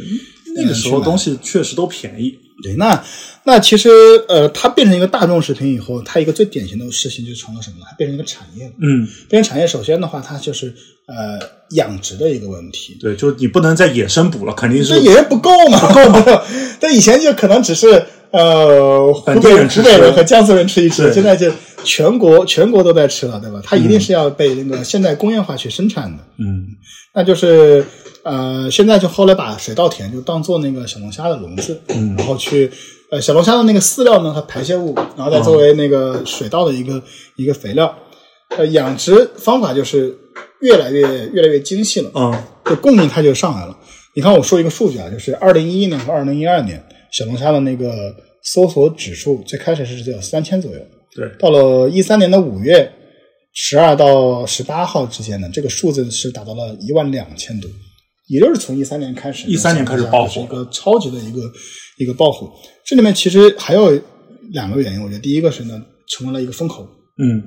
那个时候东西确实都便宜。对，那那其实呃，它变成一个大众食品以后，它一个最典型的事情就成了什么？它变成一个产业了。嗯，变成产业，首先的话，它就是呃养殖的一个问题。对，就你不能再野生捕了，肯定是。这野生不够嘛？不够嘛？但以前就可能只是呃湖北人、湖北人和江苏人吃一吃，现在就全国全国都在吃了，对吧？它一定是要被那个现代工业化去生产的。嗯，那就是。呃，现在就后来把水稻田就当做那个小龙虾的笼子，嗯，然后去呃小龙虾的那个饲料呢和排泄物，然后再作为那个水稻的一个一个肥料。呃，养殖方法就是越来越越来越精细了，嗯，就供应它就上来了。你看我说一个数据啊，就是二零一一年和二零一二年小龙虾的那个搜索指数最开始是只有三千左右，对，到了一三年的五月十二到十八号之间呢，这个数字是达到了一万两千多。也就是从一三年开始，一三年开始爆火，一个超级的一个一个爆火。这里面其实还有两个原因，我觉得第一个是呢，成为了一个风口。嗯，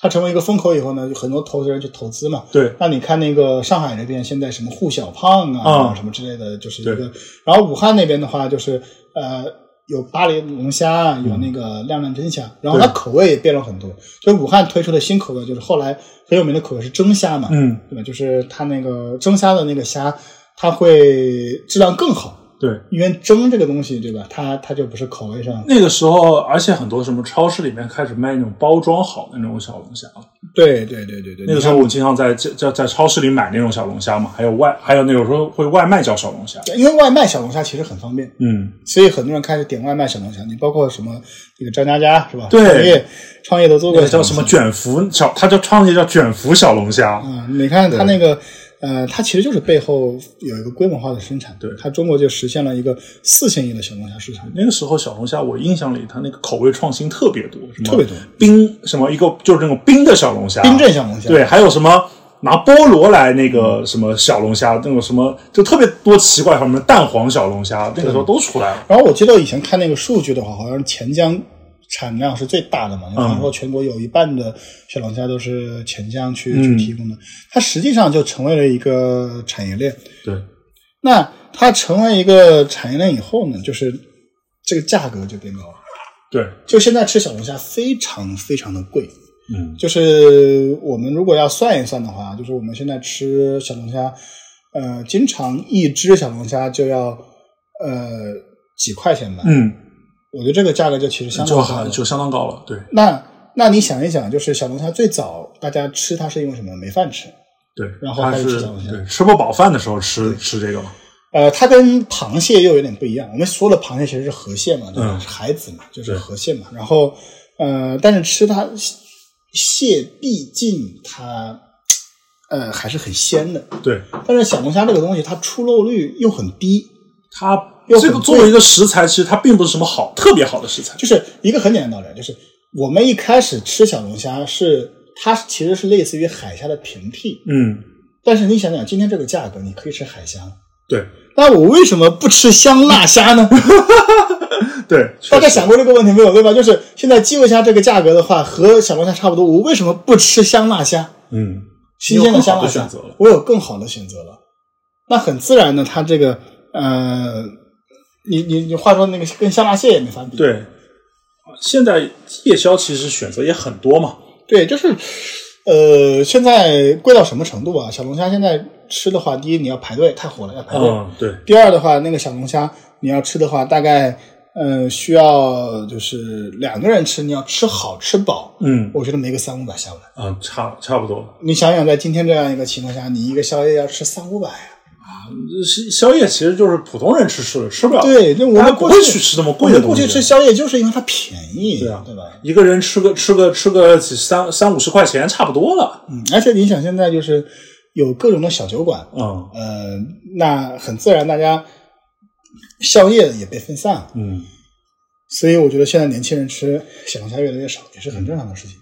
它成为一个风口以后呢，就很多投资人去投资嘛。对。那你看那个上海这边现在什么沪小胖啊，什么之类的，就是一个。然后武汉那边的话，就是呃，有巴黎龙虾，有那个亮亮真虾，然后它口味也变了很多。就是武汉推出的新口味，就是后来很有名的口味是蒸虾嘛，嗯，对吧？就是它那个蒸虾的那个虾，它会质量更好。对，因为蒸这个东西，对吧？它它就不是口味上。那个时候，而且很多什么超市里面开始卖那种包装好的那种小龙虾了。对对对对对。那个时候我经常在在在超市里买那种小龙虾嘛，还有外还有那有时候会外卖叫小龙虾。因为外卖小龙虾其实很方便，嗯，所以很多人开始点外卖小龙虾。你包括什么那个张嘉佳是吧？对，创业创业都做过。叫什么卷福小，他叫创业叫卷福小龙虾。嗯，你看他那个。呃，它其实就是背后有一个规模化的生产，对它中国就实现了一个四千亿的小龙虾市场。那个时候小龙虾，我印象里它那个口味创新特别多，什么特别多冰什么一个就是那种冰的小龙虾，冰镇小龙虾，对，还有什么拿菠萝来那个什么小龙虾，那种什么就特别多奇怪，什么蛋黄小龙虾，那个时候都出来了。然后我记得以前看那个数据的话，好像钱江。产量是最大的嘛？你比方说，全国有一半的小龙虾都是钱江去去提供的，它实际上就成为了一个产业链。对，那它成为一个产业链以后呢，就是这个价格就变高了。对，就现在吃小龙虾非常非常的贵。嗯，就是我们如果要算一算的话，就是我们现在吃小龙虾，呃，经常一只小龙虾就要呃几块钱吧。嗯。我觉得这个价格就其实相当高就相当高了。对，那那你想一想，就是小龙虾最早大家吃它是因为什么？没饭吃。对，然后开始吃小龙虾。对，吃不饱饭的时候吃吃这个嘛。呃，它跟螃蟹又有点不一样。我们说的螃蟹其实是河蟹嘛，对吧？海子嘛，就是河蟹嘛。然后呃，但是吃它蟹，毕竟它呃还是很鲜的。对。但是小龙虾这个东西，它出肉率又很低。它。这个作为一个食材，其实它并不是什么好特别好的食材。就是一个很简单的道理，就是我们一开始吃小龙虾是它其实是类似于海虾的平替。嗯。但是你想想，今天这个价格，你可以吃海虾。对。那我为什么不吃香辣虾呢？对。大家想过这个问题没有？对吧？就是现在基围虾这个价格的话，和小龙虾差不多，我为什么不吃香辣虾？嗯。新鲜的香辣虾，我有更好的选择了。那很自然的，它这个呃。你你你，话说那个跟香辣蟹也没法比。对，现在夜宵其实选择也很多嘛。对，就是，呃，现在贵到什么程度啊？小龙虾现在吃的话，第一你要排队，太火了，要排队。嗯，对。第二的话，那个小龙虾你要吃的话，大概嗯需要就是两个人吃，你要吃好吃饱。嗯，我觉得没个三五百下不来。嗯，差差不多。你想想，在今天这样一个情况下，你一个宵夜要吃三五百。宵夜其实就是普通人吃吃的吃不了。对，就我们不会去吃那么贵的东西。过去吃宵夜就是因为它便宜，对啊，对吧？一个人吃个吃个吃个三三五十块钱差不多了。嗯，而且你想现在就是有各种的小酒馆，嗯呃，那很自然大家宵夜也被分散了。嗯，所以我觉得现在年轻人吃小龙虾越来越少，也是很正常的事情。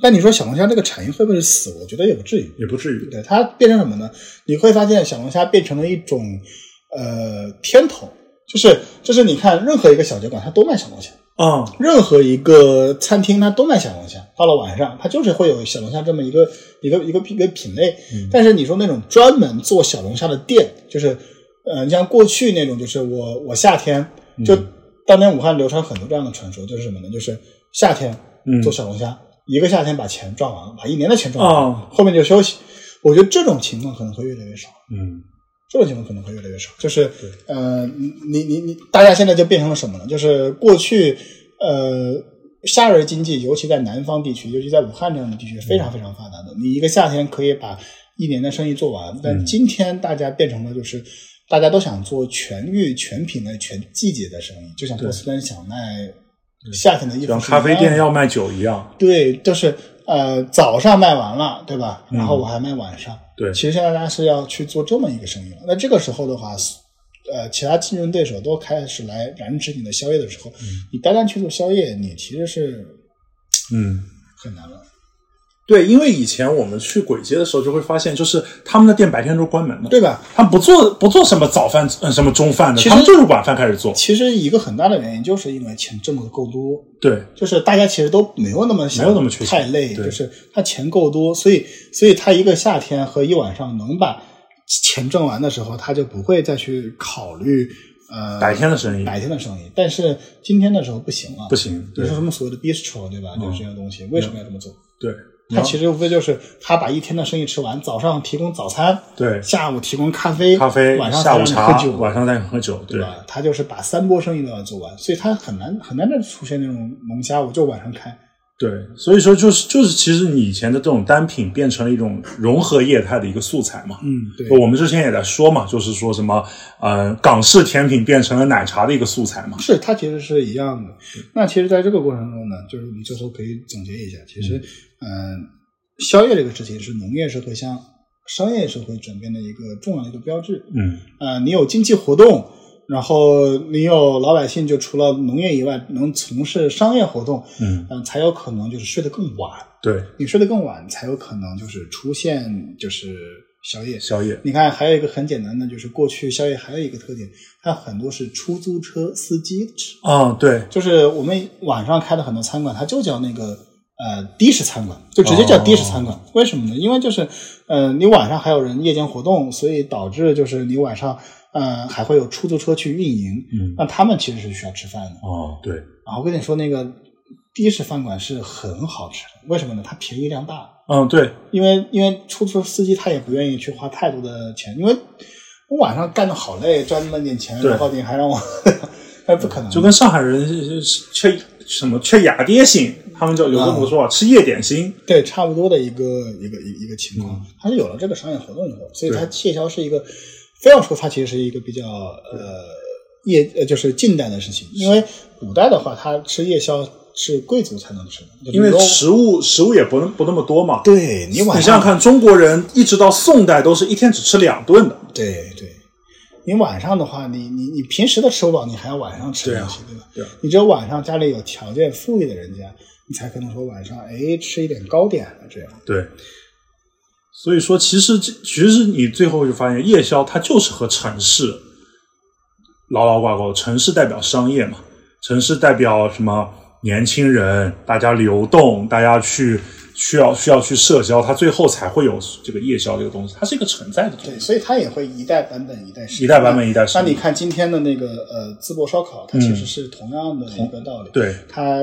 但你说小龙虾这个产业会不会死？我觉得也不至于，也不至于。对它变成什么呢？你会发现小龙虾变成了一种呃天头，就是就是你看任何一个小酒馆它都卖小龙虾啊，任何一个餐厅它都卖小龙虾。到了晚上，它就是会有小龙虾这么一个一个一个一个品类。但是你说那种专门做小龙虾的店，就是呃，你像过去那种，就是我我夏天就当年武汉流传很多这样的传说，就是什么呢？就是夏天做小龙虾。一个夏天把钱赚完了，把一年的钱赚完了，后面就休息。我觉得这种情况可能会越来越少。嗯，这种情况可能会越来越少。就是，呃，你你你，大家现在就变成了什么呢？就是过去，呃，夏日经济，尤其在南方地区，尤其在武汉这样的地区，非常非常发达的。你一个夏天可以把一年的生意做完。但今天大家变成了，就是大家都想做全域、全品类、全季节的生意，就像波司登想卖。夏天的衣服，像咖啡店要卖酒一样。对，就是呃，早上卖完了，对吧？然后我还卖晚上。对，其实现在大家是要去做这么一个生意了。那这个时候的话，呃，其他竞争对手都开始来染指你的宵夜的时候，你单单去做宵夜，你其实是嗯很难了。对，因为以前我们去簋街的时候，就会发现，就是他们的店白天都关门的，对吧？他们不做不做什么早饭、嗯什么中饭的，他们就是晚饭开始做。其实一个很大的原因，就是因为钱挣的够多。对，就是大家其实都没有那么没有那么缺太累，就是他钱够多，所以所以他一个夏天和一晚上能把钱挣完的时候，他就不会再去考虑呃白天的生意白天的生意，但是今天的时候不行了，不行，你对说什么所谓的 bistro 对吧？就是这些东西，为什么要这么做？对，他其实无非就是他把一天的生意吃完，早上提供早餐，对下午提供咖啡，咖啡，晚上下午茶喝酒，，晚上再喝酒，对对吧？他就是把三波生意都要做完，所以他很难很难再出现那种龙虾我就晚上开。对，所以说就是就是，其实你以前的这种单品变成了一种融合业态的一个素材嘛。嗯，对，我们之前也在说嘛，就是说什么呃，港式甜品变成了奶茶的一个素材嘛。是它其实是一样的。那其实在这个过程中呢，就是我们最后可以总结一下，其实嗯、呃宵夜这个事情是农业社会向商业社会转变的一个重要的一个标志。嗯，呃，你有经济活动，然后你有老百姓就除了农业以外能从事商业活动，嗯嗯、才有可能就是睡得更晚。对，你睡得更晚，才有可能就是出现就是宵夜。宵夜，你看，还有一个很简单的，就是过去宵夜还有一个特点，它很多是出租车司机吃，啊，对，就是我们晚上开的很多餐馆，它就叫那个呃的士餐馆，就直接叫的士餐馆。为什么呢？因为就是呃，你晚上还有人夜间活动，所以导致就是你晚上呃还会有出租车去运营，嗯，那他们其实是需要吃饭的。哦，对，然后我跟你说，那个的士饭馆是很好吃的，为什么呢？它便宜量大。嗯，对，因为因为出租车司机他也不愿意去花太多的钱，因为我晚上干的好累，赚那么点钱，然后你还让我，那不可能。就跟上海人是是缺什么缺雅爹性，他们就有这么个说法，吃夜点心。对差不多的一个一个一一个情况，它是有了这个商业活动以后，所以它夜宵是一个，非要说它其实是一个比较呃夜呃就是近代的事情，因为古代的话，他吃夜宵是贵族才能吃的，因为食物食物也不不那么多嘛。对你晚上你想想看，中国人一直到宋代都是一天只吃两顿的。对对，你晚上的话，你你你平时都吃不饱，你还要晚上吃东西，对吧？对啊你只有晚上家里有条件富裕的人家，你才可能说晚上哎吃一点糕点了这样。对，所以说其实这其实你最后就发现，夜宵它就是和城市牢牢挂钩。城市代表商业嘛，城市代表什么？年轻人，大家流动，大家去需要需要去社交，它最后才会有这个夜宵这个东西，它是一个存在的东对，西。所以它也会一代版本一代实一代版本一代实那你看今天的那个呃淄博烧烤，它其实是同样的一个道理。嗯对，它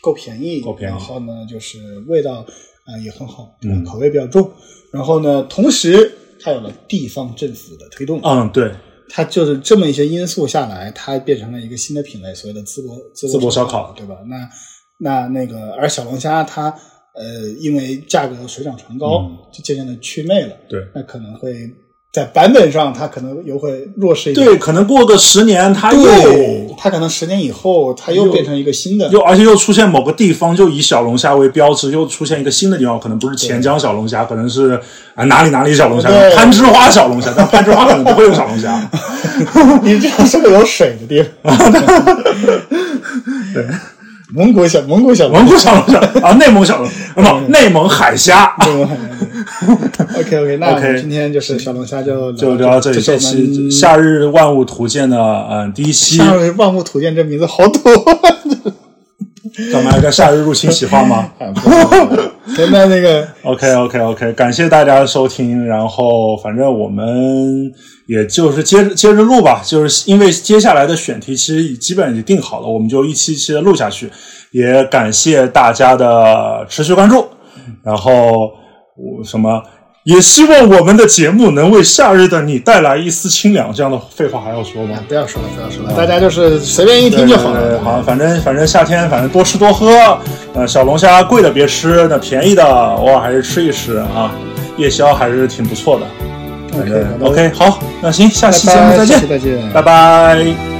够便宜，够便宜。然后呢就是味道呃也很好，对吧？嗯。口味比较重。然后呢，同时它有了地方政府的推动，嗯，对，它就是这么一些因素下来，它变成了一个新的品类，所谓的淄博淄淄博烧烤，烤。对吧？那那那个，而小龙虾它呃，因为价格水涨船高，嗯。就渐渐的祛魅了。对。那可能会在版本上，它可能又会弱势一点。对，可能过个十年，它，又它可能十年以后，它又又变成一个新的。又而且又出现某个地方就以小龙虾为标志，又出现一个新的地方，可能不是钱江小龙虾，可能是啊哪里哪里小龙虾，攀枝花小龙虾，但攀枝花可能不会有小龙虾。你这样是个有水的地方。对，蒙古小蒙古小蒙古小龙虾啊，内蒙小龙啊不，内蒙海虾。OK OK，那我们今天就是小龙虾就就聊到这里，这期《夏日万物图鉴》的嗯第一期，夏日万物图鉴这名字好土。咱们来个夏日入侵企划吗 现在那个？OK OK OK，感谢大家的收听，然后反正我们也就是接着接着录吧，就是因为接下来的选题其实基本已经定好了，我们就一期一期的录下去，也感谢大家的持续关注，然后我什么。也希望我们的节目能为夏日的你带来一丝清凉。这样的废话还要说吗？不要说了，不要说了，大家就是随便一听就好了。好，反正反正夏天反正多吃多喝，呃，小龙虾贵的别吃，那便宜的偶尔还是吃一吃啊。夜宵还是挺不错的。OK，OK，好，那行，下期节目再见，拜拜。